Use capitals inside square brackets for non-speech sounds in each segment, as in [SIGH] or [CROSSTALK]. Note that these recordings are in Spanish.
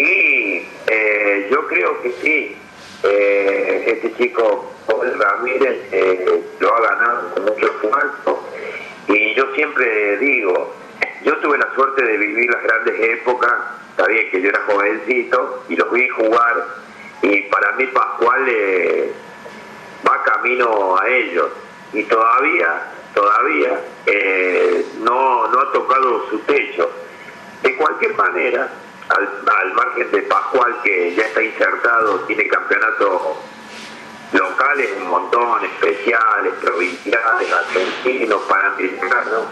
Y eh, yo creo que sí, eh, este chico Paul Ramírez eh, lo ha ganado con mucho esfuerzo. Y yo siempre digo, yo tuve la suerte de vivir las grandes épocas, está bien que yo era jovencito y los vi jugar y para mí Pascual eh, va camino a ellos y todavía, todavía no, no ha tocado su techo. De cualquier manera, al, margen de Pascual que ya está insertado, tiene campeonatos locales un montón, especiales, provinciales, argentinos, panamericanos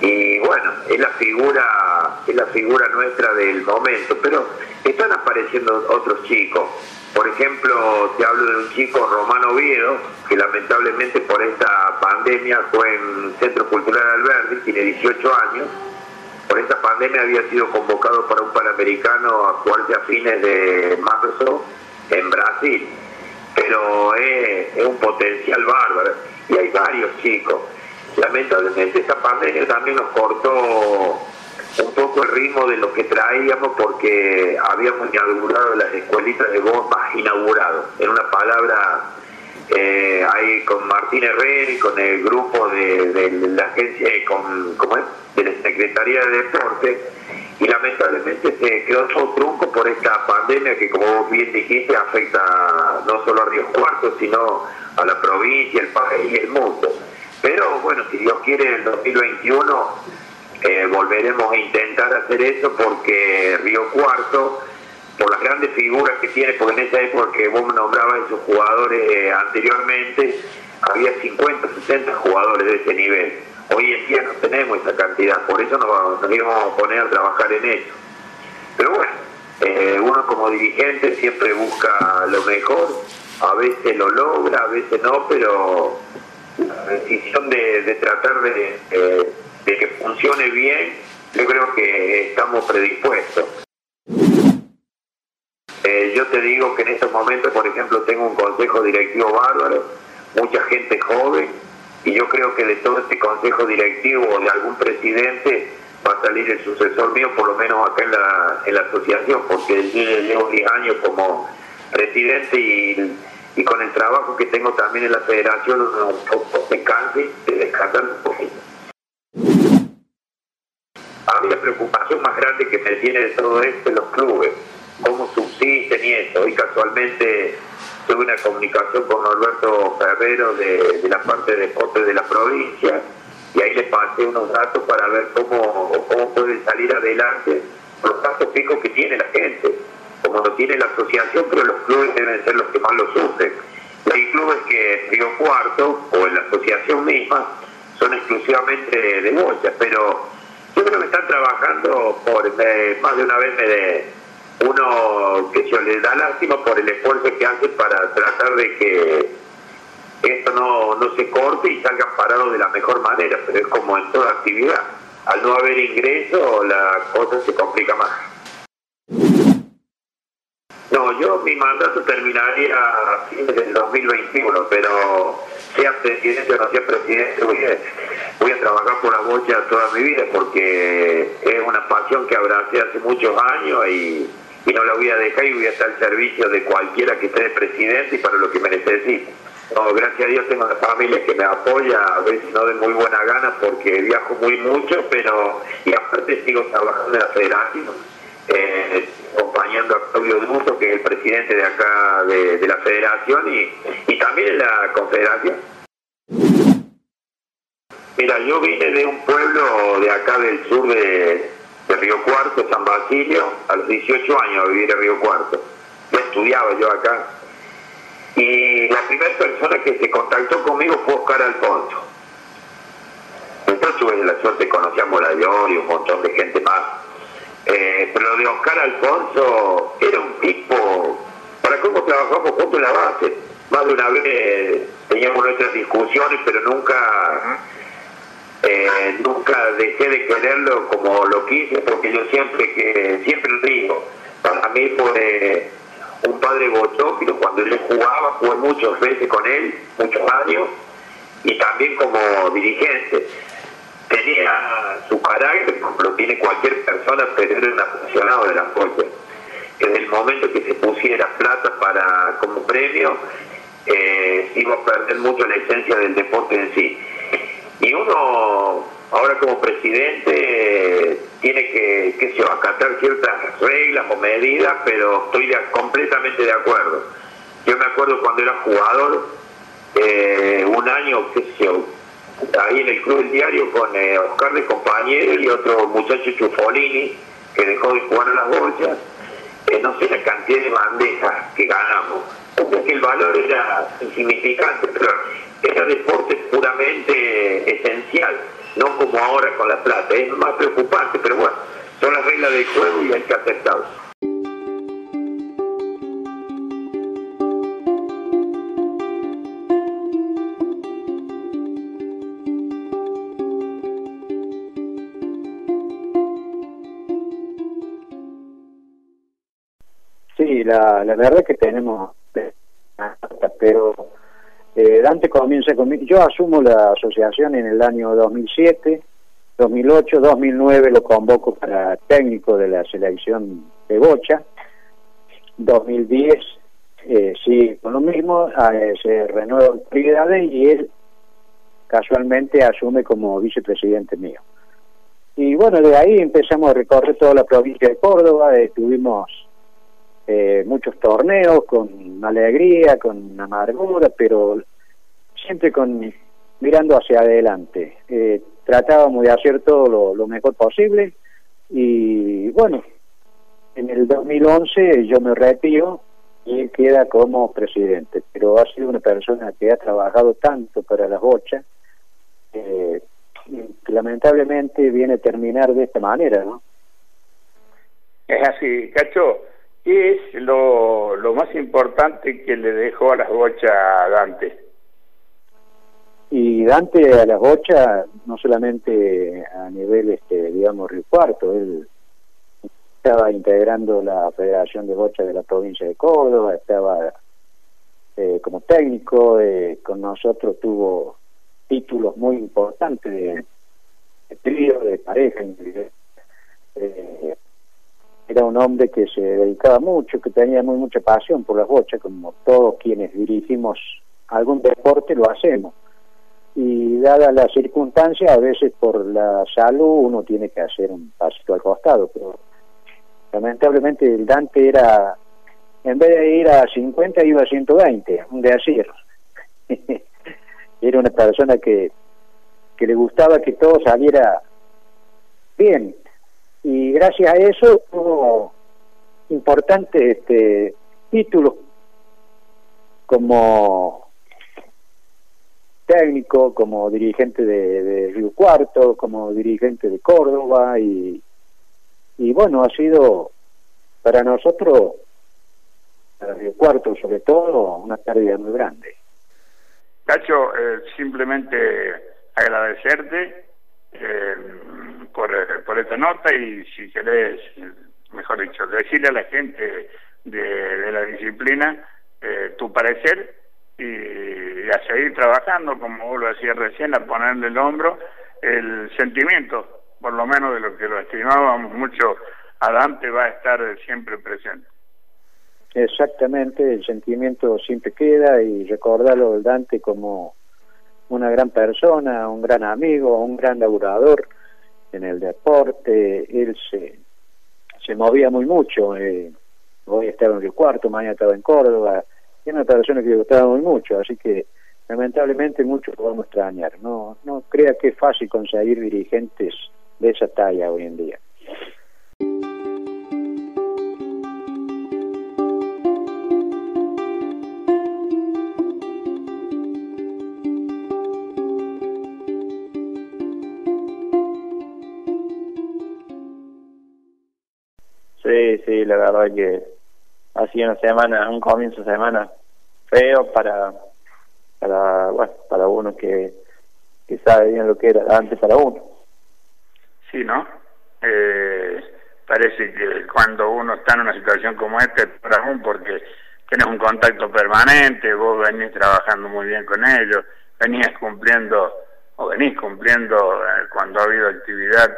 y bueno, es la figura, es la figura nuestra del momento, pero están apareciendo otros chicos. Por ejemplo, te hablo de un chico Romano Oviedo, que lamentablemente por esta pandemia fue en Centro Cultural Alberdi, tiene 18 años. Por esta pandemia había sido convocado para un Panamericano a jugarse a fines de marzo en Brasil. Pero es, un potencial bárbaro. Y hay varios chicos. Lamentablemente esta pandemia también nos cortó un poco el ritmo de lo que traíamos porque habíamos inaugurado las escuelitas de más inaugurado. En una palabra, eh, ahí con Martín Herrera y con el grupo de, la agencia, con, ¿cómo es? de la Secretaría de Deporte, y lamentablemente se quedó todo trunco por esta pandemia que, como bien dijiste, afecta no solo a Río Cuarto, sino a la provincia, el país y el mundo. Pero bueno, si Dios quiere, en el 2021 eh, volveremos a intentar hacer eso porque Río Cuarto, por las grandes figuras que tiene, porque en esa época que vos nombrabas esos jugadores eh, anteriormente, había 50, 60 jugadores de ese nivel. Hoy en día no tenemos esa cantidad, por eso nos, nos íbamos a poner a trabajar en eso. Pero bueno, eh, uno como dirigente siempre busca lo mejor, a veces lo logra, a veces no, pero la decisión de, tratar de de que funcione bien, yo creo que estamos predispuestos. Te digo que en estos momentos, por ejemplo, tengo un consejo directivo bárbaro, mucha gente joven, y yo creo que de todo este consejo directivo o de algún presidente va a salir el sucesor mío, por lo menos acá en la, en la asociación, porque yo llevo 10 años como presidente y, y, con el trabajo que tengo también en la federación, un poco me canse de descansar un poquito. A la preocupación más grande que me tiene de todo esto es los clubes, cómo subsisten y eso. Y casualmente tuve una comunicación con Alberto Ferrero de, la parte de deportes de la provincia y ahí le pasé unos datos para ver cómo, cómo pueden salir adelante los gastos fijos que tiene la gente, como lo tiene la asociación, pero los clubes deben ser los que más lo sufren. Hay clubes que Río Cuarto o en la asociación misma son exclusivamente de, de bolsa, pero yo creo que están trabajando por, más de una vez me de, uno que se le da lástima por el esfuerzo que hacen para tratar de que esto no, no se corte y salgan parados de la mejor manera, pero es como en toda actividad. Al no haber ingreso, la cosa se complica más. No, yo mi mandato terminaría a fines del 2021, pero sea presidente o no sea presidente, voy a, voy a trabajar por la bocha toda mi vida porque es una pasión que abracé hace muchos años y, no la voy a dejar y voy a estar al servicio de cualquiera que esté de presidente y para lo que me necesite. No, gracias a Dios tengo una familia que me apoya, a veces no de muy buena gana porque viajo muy mucho, pero y aparte sigo trabajando en la federación, eh, acompañando a Claudio Duto, que es el presidente de acá de, la federación y, y también en la confederación. Mira, yo vine de un pueblo de acá del sur de, Río Cuarto, San Basilio, a los 18 años a vivir en Río Cuarto. Ya estudiaba yo acá. Y la primera persona que se contactó conmigo fue Oscar Alfonso. Entonces tuve la suerte, conocí a Morayor y un montón de gente más. Eh, pero de Oscar Alfonso era un tipo, para cómo trabajamos juntos en la base. Más de una vez teníamos nuestras discusiones, pero nunca eh, nunca dejé de quererlo como lo quise, porque yo siempre que siempre lo digo, para mí fue un padre bochófilo, cuando yo jugaba, jugué muchas veces con él, muchos años, y también como dirigente. Tenía su carácter, como lo tiene cualquier persona, pero era un apasionado de la fuerza. desde el momento que se pusiera plata para como premio, eh, iba a perder mucho la esencia del deporte en sí. Y uno, ahora como presidente, tiene que, que se acatar ciertas reglas o medidas, pero estoy completamente de acuerdo. Yo me acuerdo cuando era jugador, eh, un año, qué sé yo, ahí en el Club del Diario con eh, Oscar de compañero y otro muchacho Chufolini, que dejó de jugar a las bolsas, no sé la cantidad de bandejas que ganamos. O que el valor era insignificante, pero era deporte puramente esencial, no como ahora con la plata. Es más preocupante, pero bueno, son las reglas del juego y hay que aceptarlas. Sí, la, verdad que tenemos, pero Dante comienza conmigo. Yo asumo la asociación en el año 2007, 2008, 2009 lo convoco para técnico de la selección de Bocha. 2010 eh, sí, con lo mismo, eh, se renueva prioridades y él casualmente asume como vicepresidente mío. Y bueno, de ahí empezamos a recorrer toda la provincia de Córdoba, estuvimos eh, muchos torneos con alegría, con amargura, pero siempre con mirando hacia adelante. Eh, tratábamos de hacer todo lo, mejor posible y bueno, en el 2011 yo me retiro y queda como presidente, pero ha sido una persona que ha trabajado tanto para las bochas eh, lamentablemente viene a terminar de esta manera, ¿no? Es así, Cacho. ¿Qué es lo, lo más importante que le dejó a las bochas a Dante? Y Dante a las bochas, no solamente a nivel, este, digamos, Río Cuarto, él estaba integrando la Federación de Bocha de la provincia de Córdoba, estaba eh, como técnico, eh, con nosotros tuvo títulos muy importantes de, de trío, de pareja, eh, era un hombre que se dedicaba mucho, que tenía muy mucha pasión por las bochas, como todos quienes dirigimos algún deporte lo hacemos. Y dada la circunstancia, a veces por la salud uno tiene que hacer un pasito al costado, pero lamentablemente el Dante era, en vez de ir a 50, iba a 120, un de así. [LAUGHS] era una persona que, que le gustaba que todo saliera bien, y gracias a eso tuvo importantes este, títulos como técnico, como dirigente de, Río Cuarto, como dirigente de Córdoba y, y bueno, ha sido para nosotros, para Río Cuarto sobre todo, una pérdida muy grande. Cacho, eh, simplemente agradecerte. Eh, por, por esta nota y si querés, mejor dicho, decirle a la gente de, la disciplina eh, tu parecer y, a seguir trabajando, como vos lo decías recién, a ponerle el hombro, el sentimiento, por lo menos de lo que lo estimábamos mucho a Dante, va a estar siempre presente. Exactamente, el sentimiento siempre queda y recordarlo del Dante como una gran persona, un gran amigo, un gran laburador en el deporte, él se, se movía muy mucho, eh, hoy estaba en el cuarto, mañana estaba en Córdoba, era una persona que le gustaba muy mucho, así que lamentablemente muchos lo vamos a extrañar, no, no crea que es fácil conseguir dirigentes de esa talla hoy en día. Sí, sí, la verdad que ha sido una semana, un comienzo de semana feo para, para, bueno, para uno que, que sabe bien lo que era antes para uno. Sí, ¿no? Eh, parece que cuando uno está en una situación como esta, para uno porque tienes un contacto permanente, vos venís trabajando muy bien con ellos, venís cumpliendo, o venís cumpliendo eh, cuando ha habido actividad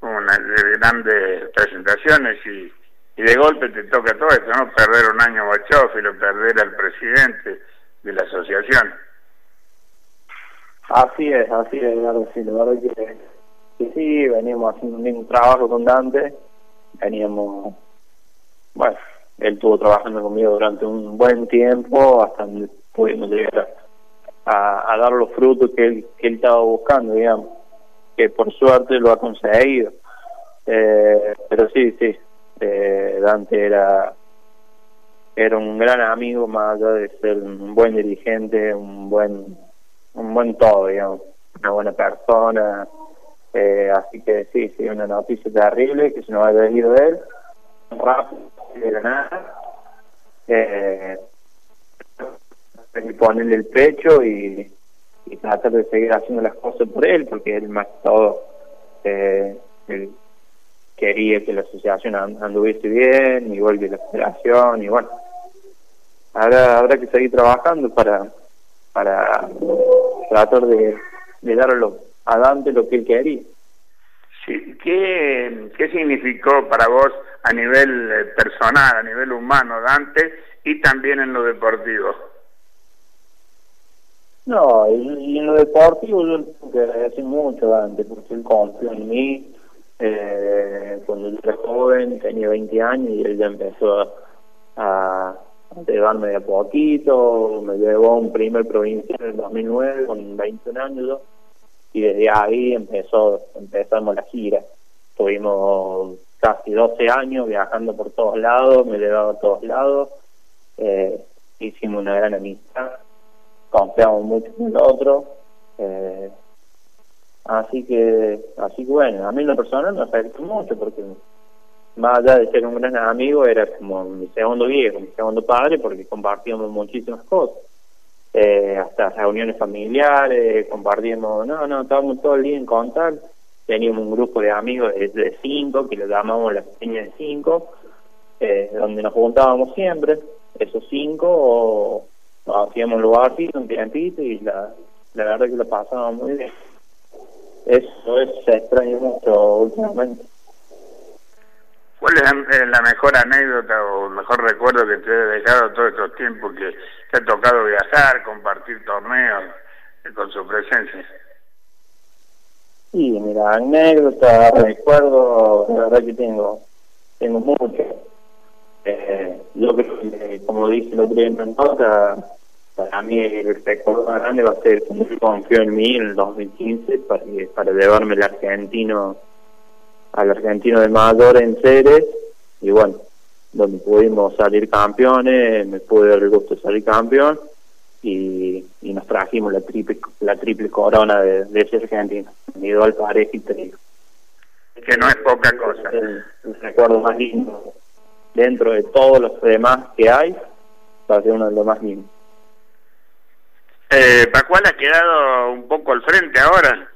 una de grandes presentaciones y, y de golpe te toca todo esto, ¿no? Perder un año lo perder al presidente de la asociación. Así es, así es, claro, sí, la verdad que, que sí, veníamos haciendo un trabajo con Dante, veníamos, bueno, él estuvo trabajando conmigo durante un buen tiempo hasta pudimos llegar a, dar los frutos que él, que él estaba buscando, digamos, que por suerte lo ha conseguido. Eh, pero sí, sí, eh, Dante era era un gran amigo más allá de ser un buen dirigente, un buen un buen todo, digamos, una buena persona. Eh, así que sí, sí, una noticia terrible que se nos haya ido él, rápido, de la nada. Eh, ponerle el pecho y, y, tratar de seguir haciendo las cosas por él, porque él más que todo él quería que la asociación anduviese bien, igual que la federación, y bueno, habrá, habrá que seguir trabajando para, para tratar de, de darlo a Dante lo que él quería. Sí, ¿qué, ¿Qué significó para vos a nivel eh, personal, a nivel humano, Dante, y también en lo deportivo? No, y, en lo deportivo yo tengo que agradecer mucho Dante, porque él confió en mí. Eh, cuando yo era joven, tenía 20 años y él ya empezó a, llevarme de a poquito. Me llevó a un primer provincial en el 2009 con 21 años y desde ahí empezó empezamos la gira. Tuvimos casi 12 años viajando por todos lados, me llevaba a todos lados. Eh, hicimos una gran amistad confiamos mucho en el otro. Eh, así que, así que bueno, a mí en lo personal me afectó mucho porque más allá de ser un gran amigo, era como mi segundo viejo, mi segundo padre, porque compartíamos muchísimas cosas. Eh, hasta reuniones familiares, compartíamos, no, no, estábamos todo el día en contacto. Teníamos un grupo de amigos de, cinco, que lo llamamos la peña de cinco, eh, donde nos juntábamos siempre, esos cinco, hacíamos un lugar un tiempito y la, la verdad que lo pasábamos muy bien. Eso es, se extraña mucho últimamente. ¿Cuál es la mejor anécdota o el mejor recuerdo que te he dejado todos estos tiempos que te ha tocado viajar, compartir torneos eh, con su presencia? Sí, mira, anécdota, recuerdo, la verdad que tengo, tengo mucho. Eh, yo creo que, como dije el otro día en nota, para mí el recuerdo más grande va a ser cuando confió en mí en el 2015 para, para llevarme el argentino al argentino de mayor en Ceres y bueno, donde pudimos salir campeones, me pude dar el gusto de salir campeón y, y nos trajimos la triple la triple corona de, ese argentino, individual, pareja y trío. Que no es poca cosa. El, el recuerdo más lindo dentro de todos los demás que hay, va a ser uno de los más lindos. Eh, ¿Pascual ha quedado un poco al frente ahora?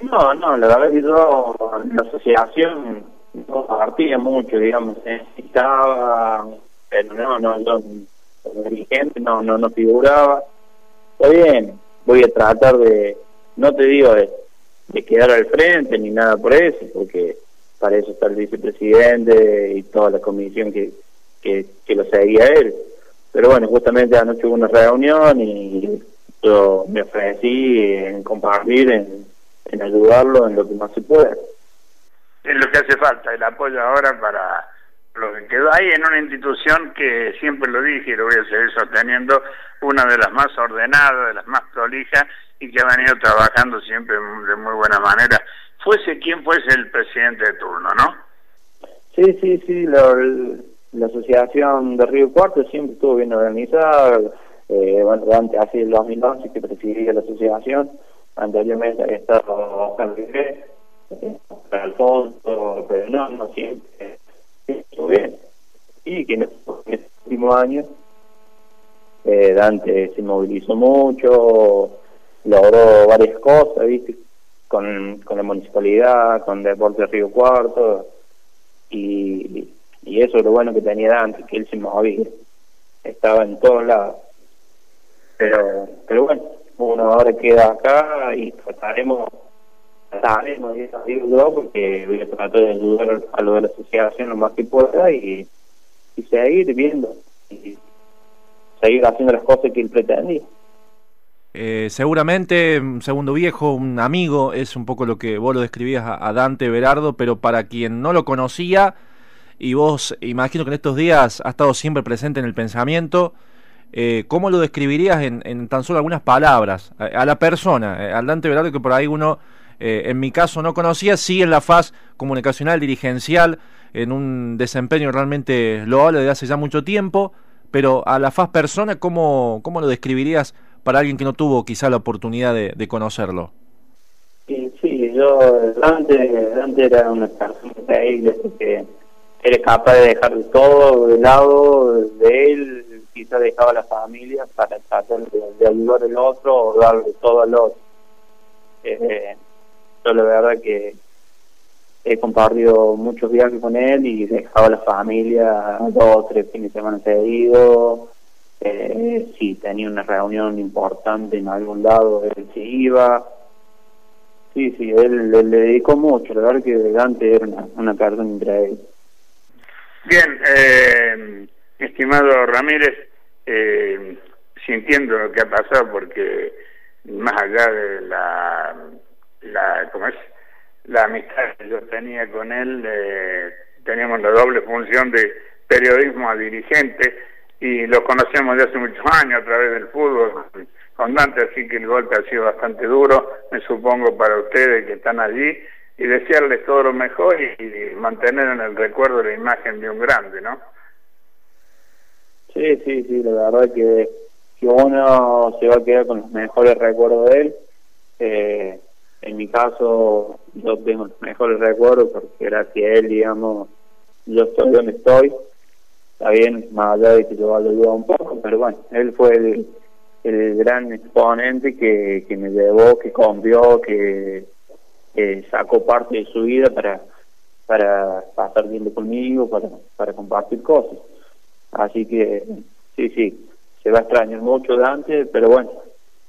No, no, la verdad que yo, la asociación no partía mucho, digamos, necesitaba, pero no, no, yo, dirigente no, no, no figuraba. Está bien, voy a tratar de, no te digo de, de quedar al frente ni nada por eso, porque para eso está el vicepresidente y toda la comisión que, que, que lo seguía él pero bueno, justamente anoche hubo una reunión y yo me ofrecí en compartir, en, en ayudarlo en lo que más se pueda. Es lo que hace falta, el apoyo ahora para lo que quedó ahí en una institución que siempre lo dije y lo voy a seguir sosteniendo, una de las más ordenadas, de las más prolijas y que ha venido trabajando siempre de muy buena manera. Fuese quien fuese el presidente de turno, ¿no? Sí, sí, sí, lo, la asociación de Río Cuarto siempre estuvo bien organizada. Eh, bueno, antes, hace el 2011 que presidía la asociación, anteriormente había estado Oscar Rivera, Alfonso, pero no, no siempre estuvo bien. Y que en este último año eh, Dante se movilizó mucho, logró varias cosas, ¿viste? Con, con la municipalidad, con Deportes Río Cuarto, y y eso es lo bueno que tenía Dante, que él se movía, estaba en todos lados. Pero, pero bueno, uno ahora queda acá y trataremos sabemos, digo yo, porque voy a tratar de ayudar a lo de la asociación lo más que pueda y, y seguir viendo y seguir haciendo las cosas que él pretendía. Eh, seguramente, un segundo viejo, un amigo, es un poco lo que vos lo describías a, Dante Berardo, pero para quien no lo conocía, y vos imagino que en estos días ha estado siempre presente en el pensamiento, eh, ¿cómo lo describirías en, tan solo algunas palabras? A, la persona, eh, al Dante Berardo que por ahí uno, eh, en mi caso, no conocía, sí en la faz comunicacional, dirigencial, en un desempeño realmente loable de hace ya mucho tiempo, pero a la faz persona, ¿cómo, cómo lo describirías para alguien que no tuvo quizá la oportunidad de, conocerlo? Sí, yo, Dante, Dante era una persona increíble porque era capaz de dejar de todo de lado de él quizá dejaba a la familia para tratar de, ayudar al otro o darle todo al otro. Eh, yo la verdad que he compartido muchos viajes con él y dejaba a la familia dos o tres fines de semana seguidos. Eh, si tenía una reunión importante en algún lado, él se iba. Sí, sí, él, le dedicó mucho. La verdad que Dante era una, una persona increíble. Bien, eh, estimado Ramírez, eh, sintiendo lo que ha pasado porque más allá de la, ¿cómo es? la amistad que yo tenía con él, eh, teníamos la doble función de periodismo a dirigente y lo conocemos de hace muchos años a través del fútbol con Dante, así que el golpe ha sido bastante duro, me supongo para ustedes que están allí, y desearles todo lo mejor y mantener en el recuerdo la imagen de un grande, ¿no? Sí, sí, sí, la verdad que, que uno se va a quedar con los mejores recuerdos de él. Eh, en mi caso, yo tengo los mejores recuerdos porque gracias a él, digamos, yo estoy donde estoy. Está bien, más allá de que yo lo ayudado un poco, pero bueno, él fue el, el gran exponente que, que me llevó, que cambió, que, que sacó parte de su vida para, para pasar tiempo conmigo, para, para compartir cosas. Así que sí, sí, se va a extrañar mucho Dante, pero bueno,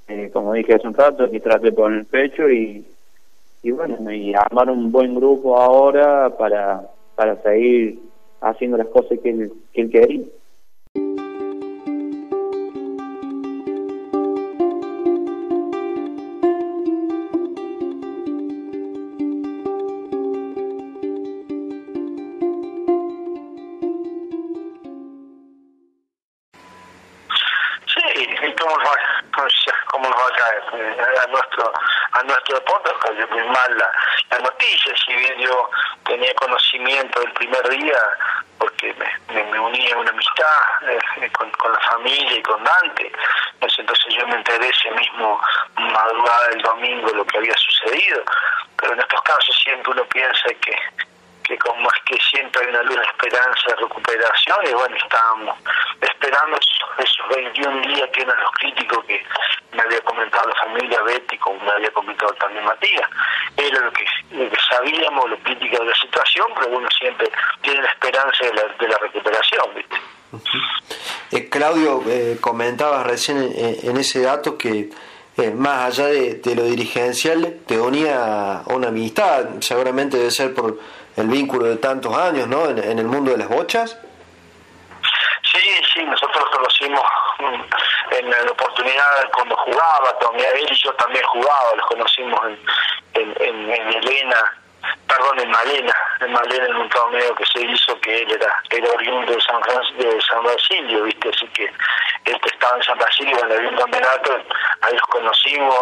eh, como dije hace un rato, aquí trate de el pecho y, y bueno, y armar un buen grupo ahora para, para seguir haciendo las cosas que él, que él quería. Madrugada del domingo lo que había sucedido, pero en estos casos siempre uno piensa que que como es que siempre hay una luz de esperanza de recuperación y bueno, estábamos esperando esos, 21 días que eran los críticos que me había comentado la familia Betty, como me había comentado también Matías. Era lo que, sabíamos, lo crítico de la situación, pero uno siempre tiene la esperanza de la, de la recuperación, ¿viste? Eh, Claudio, eh, comentabas recién en, ese dato que más allá de, lo dirigencial te unía una amistad, seguramente debe ser por el vínculo de tantos años, ¿no? En, el mundo de las bochas. Sí, sí, nosotros conocimos mm, en la oportunidad cuando jugaba, también él y yo también jugaba, los conocimos en, en, en Elena, perdón, en Malena, en Malena en un torneo que se hizo que él era, era oriundo de San, de San Basilio, ¿viste? Así que él estaba en San Basilio cuando había un campeonato, ahí los conocimos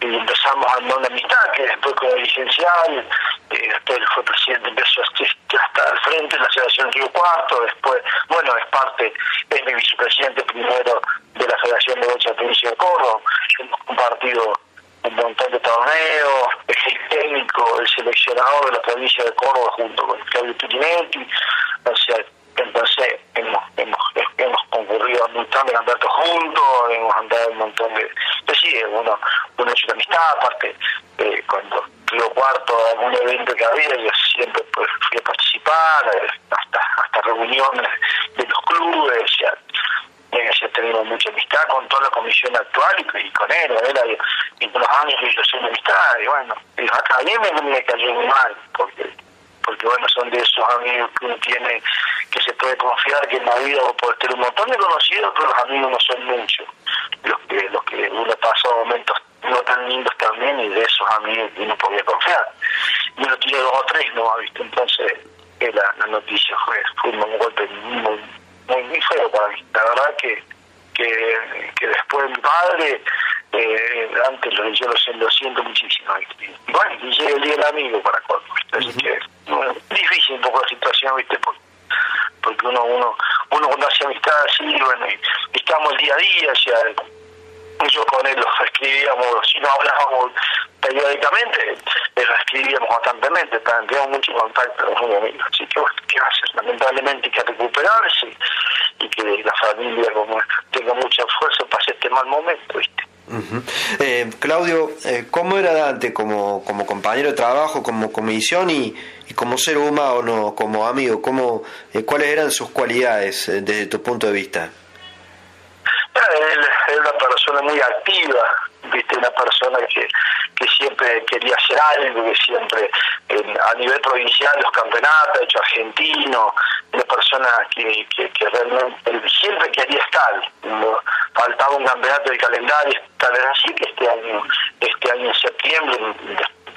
y empezamos a armar una amistad que después con el licenciado, eh, después fue presidente, empezó hasta al frente de la Federación Río Cuarto, después, bueno, es parte, es mi vicepresidente primero de la Federación de Bocha Provincia de Córdoba, hemos compartido un montón de torneos, el técnico, el seleccionador de la provincia de Córdoba junto con Claudio Turinetti, o sea, entonces hemos, hemos, hemos concurrido a un montón de campeonatos juntos, hemos andado un montón de... Pues sí, uno, uno hecho de amistad, aparte, eh, cuando Río Cuarto, algún evento que había, yo siempre pues, fui a participar, eh, hasta, hasta reuniones de los clubes, ya, ya tenido muy mucha amistad con toda la comisión actual y, con él, y con los años que yo soy amistad, y bueno, acá a mí me, me cayó muy mal, porque porque bueno, son de esos amigos que uno tiene, que se puede confiar que en la vida tener un montón de conocidos, pero los amigos no son muchos, los que, los que uno pasa momentos no tan lindos también y de esos amigos que uno podía confiar. Y uno tiene dos o tres, ¿no? ¿Visto? Entonces, la, la noticia fue, fue un golpe muy, muy, feo para mí. La verdad que, que, que después mi padre eh, antes lo, yo lo, siento muchísimo. Y bueno, y llega el día del amigo para colmo. Así que difícil un poco la situación, ¿viste? Porque, porque uno, uno, uno cuando hace amistad así, bueno, y, estamos el día a día, o sea, yo con él los escribíamos, si no hablábamos periódicamente, los escribíamos constantemente, tenemos mucho contacto con amigos. Así que bueno, ¿qué haces? Lamentablemente hay que recuperarse y que la familia como tenga mucha fuerza para este mal momento, ¿viste? eh, Claudio, eh, ¿cómo era Dante como, como compañero de trabajo, como comisión y, y como ser humano, como amigo? ¿cómo, eh, ¿Cuáles eran sus cualidades eh, desde tu punto de vista? Era una persona muy activa, viste una persona que, que siempre quería hacer algo, que siempre a nivel provincial los campeonatos, hecho argentino, una persona que, que, realmente siempre quería estar. faltaba un campeonato de calendario, tal vez así que este año, este año en septiembre,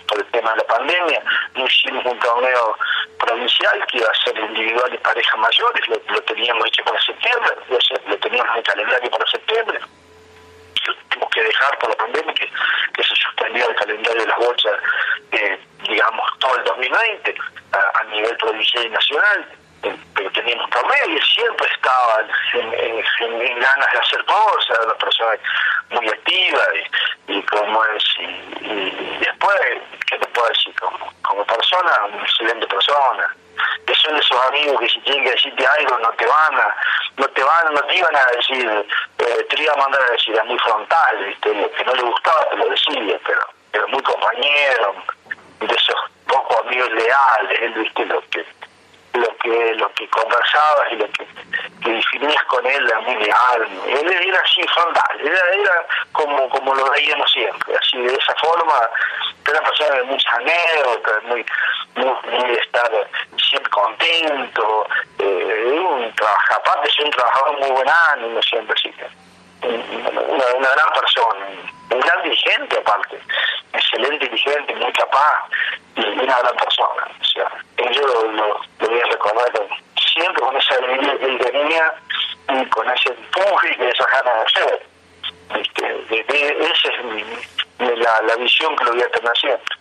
por el tema de la pandemia, no hicimos un torneo provincial que iba a ser individual y parejas mayores, lo, teníamos hecho para septiembre, lo teníamos en el calendario para septiembre tuvimos que dejar por la pandemia que, que se suspendió el calendario de las bolsas, eh, digamos, todo el 2020 a, nivel provincial y nacional pero teníamos y siempre estaba en, ganas de hacer cosas, una persona muy activa y, como es, y, después, ¿qué te puedo decir? Como, como persona, una excelente persona. Que son esos amigos que si tienen que decirte algo no te van a, no te van, no te iban a decir, eh, te iban a mandar a decir, es muy frontal, ¿viste? Lo que no le gustaba te lo decía, pero, pero muy compañero, de esos pocos amigos leales, ¿viste? Lo que lo que lo que conversabas y lo que, que definías con él era muy leal. Él era así frontal, era, era como, como lo veíamos siempre, así de esa forma, era una persona de muchas anécdotas, muy, muy, de estar siempre contento, eh, un trabajo, aparte es un trabajador muy buen ánimo siempre, que una, una gran persona, un gran dirigente aparte, excelente dirigente, muy capaz y una gran persona. O sea, yo lo, lo, voy a recordar siempre con esa alegría que él tenía y con ese empuje y esa ganas de hacer. Este, esa es mi, la, la visión que lo voy a tener siempre.